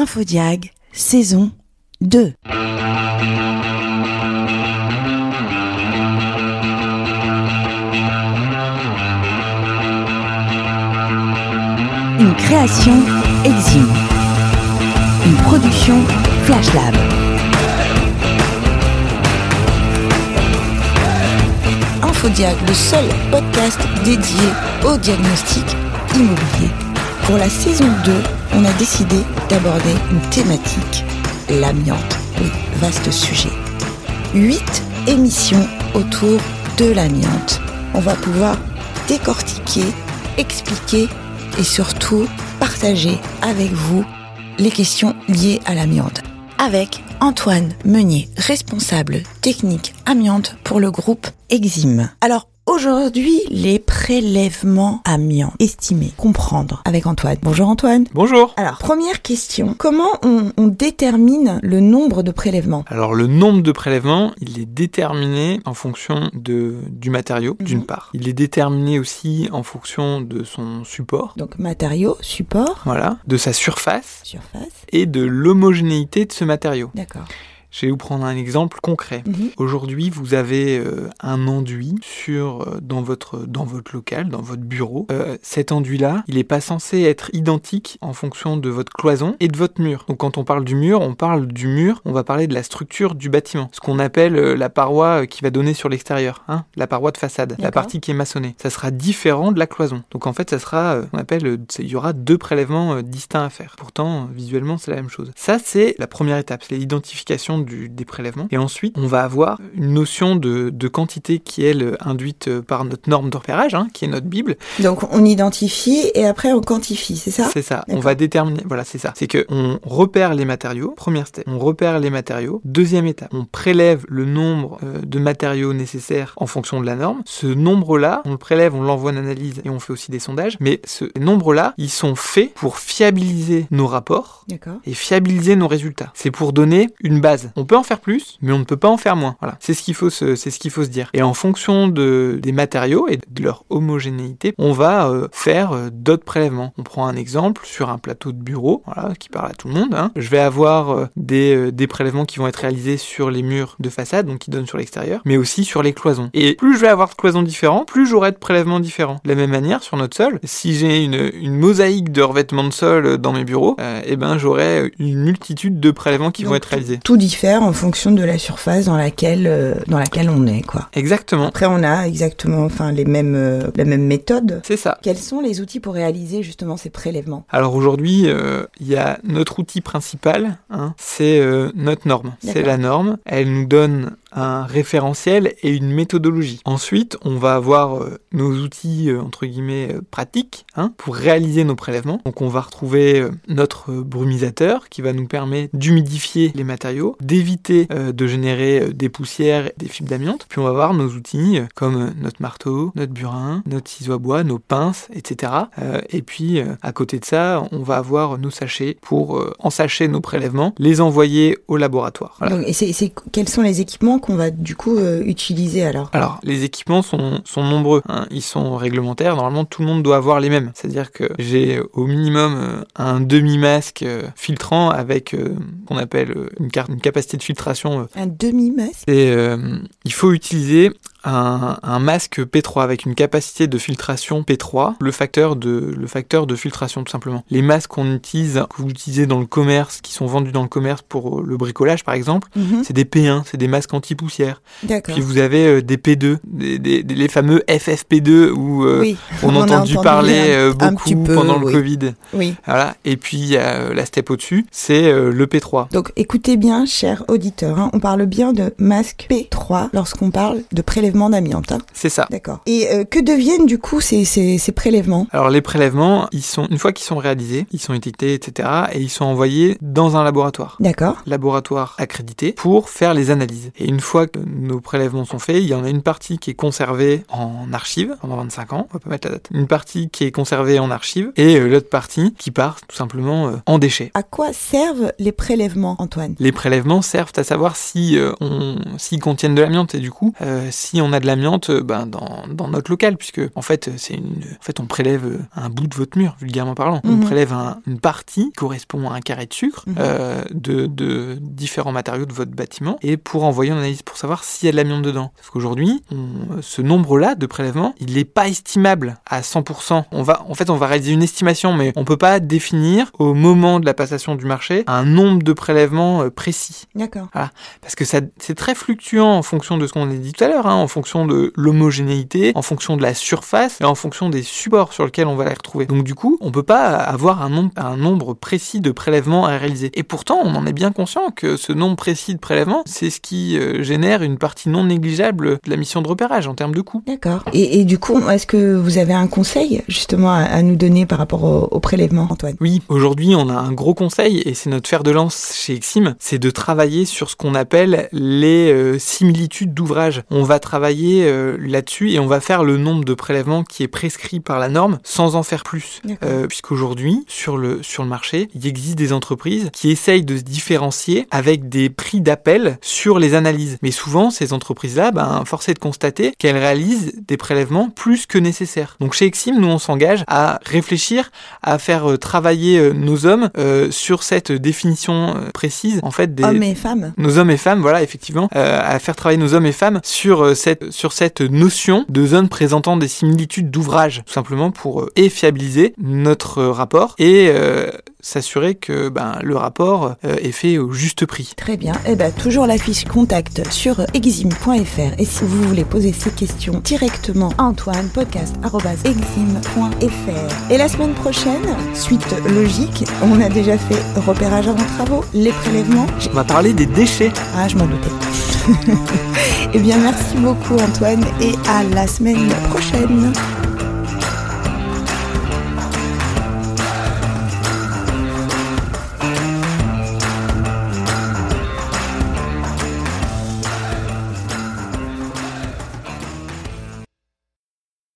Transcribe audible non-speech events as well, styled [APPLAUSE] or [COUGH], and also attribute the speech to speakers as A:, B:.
A: Infodiag, saison 2. Une création Exime. Une production Flash Lab. Infodiag, le seul podcast dédié au diagnostic immobilier. Pour la saison 2, on a décidé d'aborder une thématique, l'amiante. Oui, vaste sujet. Huit émissions autour de l'amiante. On va pouvoir décortiquer, expliquer et surtout partager avec vous les questions liées à l'amiante. Avec Antoine Meunier, responsable technique amiante pour le groupe Exime. Alors, Aujourd'hui, les prélèvements amiants estimés. Comprendre avec Antoine. Bonjour Antoine.
B: Bonjour.
A: Alors, première question. Comment on, on détermine le nombre de prélèvements?
B: Alors le nombre de prélèvements, il est déterminé en fonction de, du matériau,
A: Mhm.
B: d'une part. Il est déterminé aussi en fonction de son support,
A: Donc matériaux, support,
B: voilà, de sa surface
A: surface.
B: et de l'homogénéité de ce matériau.
A: D'accord.
B: Je vais vous prendre un exemple concret.
A: Mhm.
B: Aujourd'hui, vous avez euh, un enduit sur euh, dans votre dans votre local, dans votre bureau. Euh, cet enduit-là, il n'est pas censé être identique en fonction de votre cloison et de votre mur. Donc, quand on parle du mur, on parle du mur. On va parler de la structure du bâtiment, ce qu'on appelle la paroi qui va donner sur l'extérieur, hein, la paroi de façade, la partie qui est maçonnée. Ça sera différent de la cloison. Donc, en fait, ça sera, on appelle, il y aura deux prélèvements distincts à faire. Pourtant, visuellement, c'est la même chose. Ça, c'est la première étape, c'est l'identification du- des prélèvements. Et ensuite, on va avoir une notion de, de quantité qui est elle, induite euh, par notre norme de repérage, hein, qui est notre Bible.
A: Donc on identifie et après on quantifie, c'est ça?
B: C'est ça. On va déterminer. Voilà, c'est ça. C'est que on repère les matériaux. Première step. On repère les matériaux. Deuxième étape. On prélève le nombre euh, de matériaux nécessaires en fonction de la norme. Ce nombre-là, on le prélève, on l'envoie en analyse et on fait aussi des sondages. Mais ce nombre-là, ils sont faits pour fiabiliser nos rapports et fiabiliser nos résultats. C'est pour donner une base. On peut en faire plus, mais on ne peut pas en faire moins. Voilà, c'est ce qu'il faut se, c'est ce qu'il faut se dire. Et en fonction de, des matériaux et de leur homogénéité, on va euh, faire euh, d'autres prélèvements. On prend un exemple sur un plateau de bureau, voilà, qui parle à tout le monde. hein. Je vais avoir euh, des, euh, des prélèvements qui vont être réalisés sur les murs de façade, donc qui donnent sur l'extérieur, mais aussi sur les cloisons. Et plus je vais avoir de cloisons différents, plus j'aurai de prélèvements différents. De la même manière, sur notre sol, si j'ai une, une mosaïque de revêtements de sol dans mes bureaux, euh, eh ben j'aurai une multitude de prélèvements qui
A: Donc,
B: vont être réalisés.
A: Tout diffère en fonction de la surface dans laquelle euh, dans laquelle on est quoi.
B: Exactement,
A: Après on a exactement enfin les mêmes euh, la même méthode.
B: c'est ça.
A: Quels sont les outils pour réaliser justement ces prélèvements?
B: Alors aujourd'hui, euh, il y a notre outil principal, hein, c'est euh, notre norme. C'est la norme. Elle nous donne un référentiel et une méthodologie. Ensuite, on va avoir euh, nos outils euh, entre guillemets euh, pratiques hein, pour réaliser nos prélèvements. Donc on va retrouver notre brumisateur qui va nous permettre d'humidifier les matériaux, d'éviter de générer des poussières, des fibres d'amiante. Puis on va avoir nos outils comme notre marteau, notre burin, notre ciseau à bois, nos pinces, etc. Et puis à côté de ça, on va avoir nos sachets pour ensacher nos prélèvements, les envoyer au laboratoire. Voilà.
A: Donc, et c'est- quels sont les équipements qu'on va du coup euh, utiliser alors
B: Alors, les équipements sont, sont nombreux. hein. Ils sont réglementaires. Normalement, tout le monde doit avoir les mêmes. C'est-à-dire que j'ai au minimum euh, un demi-masque euh, filtrant avec euh, qu'on appelle une, carte, une capacité de filtration.
A: Un demi-masque?
B: Et il faut utiliser un, un masque P3 avec une capacité de filtration P3, le facteur de, le facteur de filtration tout simplement. Les masques qu'on utilise, que vous utilisez dans le commerce, qui sont vendus dans le commerce pour euh, le bricolage par exemple,
A: Mhm.
B: c'est des P1, c'est des masques anti-poussière. Puis vous avez euh, des P2, des, des- des- les fameux FFP2 où euh,
A: oui.
B: on, [LAUGHS] a entendu parler
A: un
B: beaucoup
A: peu,
B: pendant le
A: oui.
B: Covid.
A: Oui.
B: Voilà. Et puis euh, la step au-dessus, c'est euh, le P3.
A: Donc écoutez bien, chers auditeurs, hein, on parle bien de masque P3 lorsqu'on parle de prélèvement d'amiante. hein.
B: C'est ça.
A: D'accord. Et euh, que deviennent du coup ces, ces, ces prélèvements?
B: Alors les prélèvements, ils sont une fois qu'ils sont réalisés, ils sont étiquetés, etc. et ils sont envoyés dans un laboratoire.
A: D'accord.
B: laboratoire accrédité pour faire les analyses. Et une fois que nos prélèvements sont faits, il y en a une partie qui est conservée en archive pendant 25 ans, on va pas mettre la date. Une partie qui est conservée en archive et euh, l'autre partie qui part tout simplement euh, en déchets.
A: À quoi servent les prélèvements, Antoine?
B: Les prélèvements servent à savoir si euh, on, s'ils contiennent de l'amiante et du coup, euh, si si on a de l'amiante ben, dans, dans, notre local, puisque en fait, c'est une, en fait, on prélève un bout de votre mur, vulgairement parlant. On mhm. prélève une partie qui correspond à un carré de sucre mhm. euh, de, de, différents matériaux de votre bâtiment et pour envoyer une analyse pour savoir s'il y a de l'amiante dedans. Parce qu'aujourd'hui, ce nombre-là de prélèvements, il n'est pas estimable à 100%. On va, en fait, on va réaliser une estimation, mais on peut pas définir au moment de la passation du marché un nombre de prélèvements euh, précis.
A: D'accord.
B: Voilà. Parce que ça, c'est très fluctuant en fonction de ce qu'on a dit tout à l'heure, hein, en fonction de l'homogénéité, en fonction de la surface et en fonction des supports sur lesquels on va les retrouver. Donc du coup, on peut pas avoir un nombre, un nombre précis de prélèvements à réaliser. Et pourtant, on en est bien conscient que ce nombre précis de prélèvements, c'est ce qui euh, génère une partie non négligeable de la mission de repérage en termes de coûts.
A: D'accord. Et, du coup, est-ce que vous avez un conseil justement à, nous donner par rapport au, prélèvement, Antoine?
B: Oui, aujourd'hui, on a un gros conseil et c'est notre fer de lance chez Exim, c'est de travailler sur ce qu'on appelle les euh, similitudes d'ouvrage. On va travailler euh, là-dessus et on va faire le nombre de prélèvements qui est prescrit par la norme sans en faire plus. puisqu'aujourd'hui, sur le, sur le marché, il existe des entreprises qui essayent de se différencier avec des prix d'appel sur les analyses. Mais souvent, ces entreprises-là, ben, force est de constater qu'elles réalisent des prélèvements plus que nécessaires. Donc chez Exim, nous, on s'engage à réfléchir, à faire euh, travailler euh, nos hommes euh, sur cette définition précise, en fait, des...
A: Hommes et femmes.
B: Nos hommes et femmes, voilà, effectivement, à faire travailler nos hommes et femmes sur cette, sur cette notion de zones présentant des similitudes d'ouvrage, tout simplement pour et fiabiliser notre rapport et s'assurer que ben, le rapport euh, est fait au juste prix.
A: Très bien. Et eh ben, toujours la fiche contact sur exim.fr. Et si vous voulez poser ces questions directement à Antoine, podcast.exim.fr. Et la semaine prochaine, suite logique, on a déjà fait repérage avant travaux, les prélèvements.
B: On va parler des déchets.
A: Ah, je m'en doutais. [LAUGHS] eh bien, merci beaucoup Antoine et à la semaine prochaine.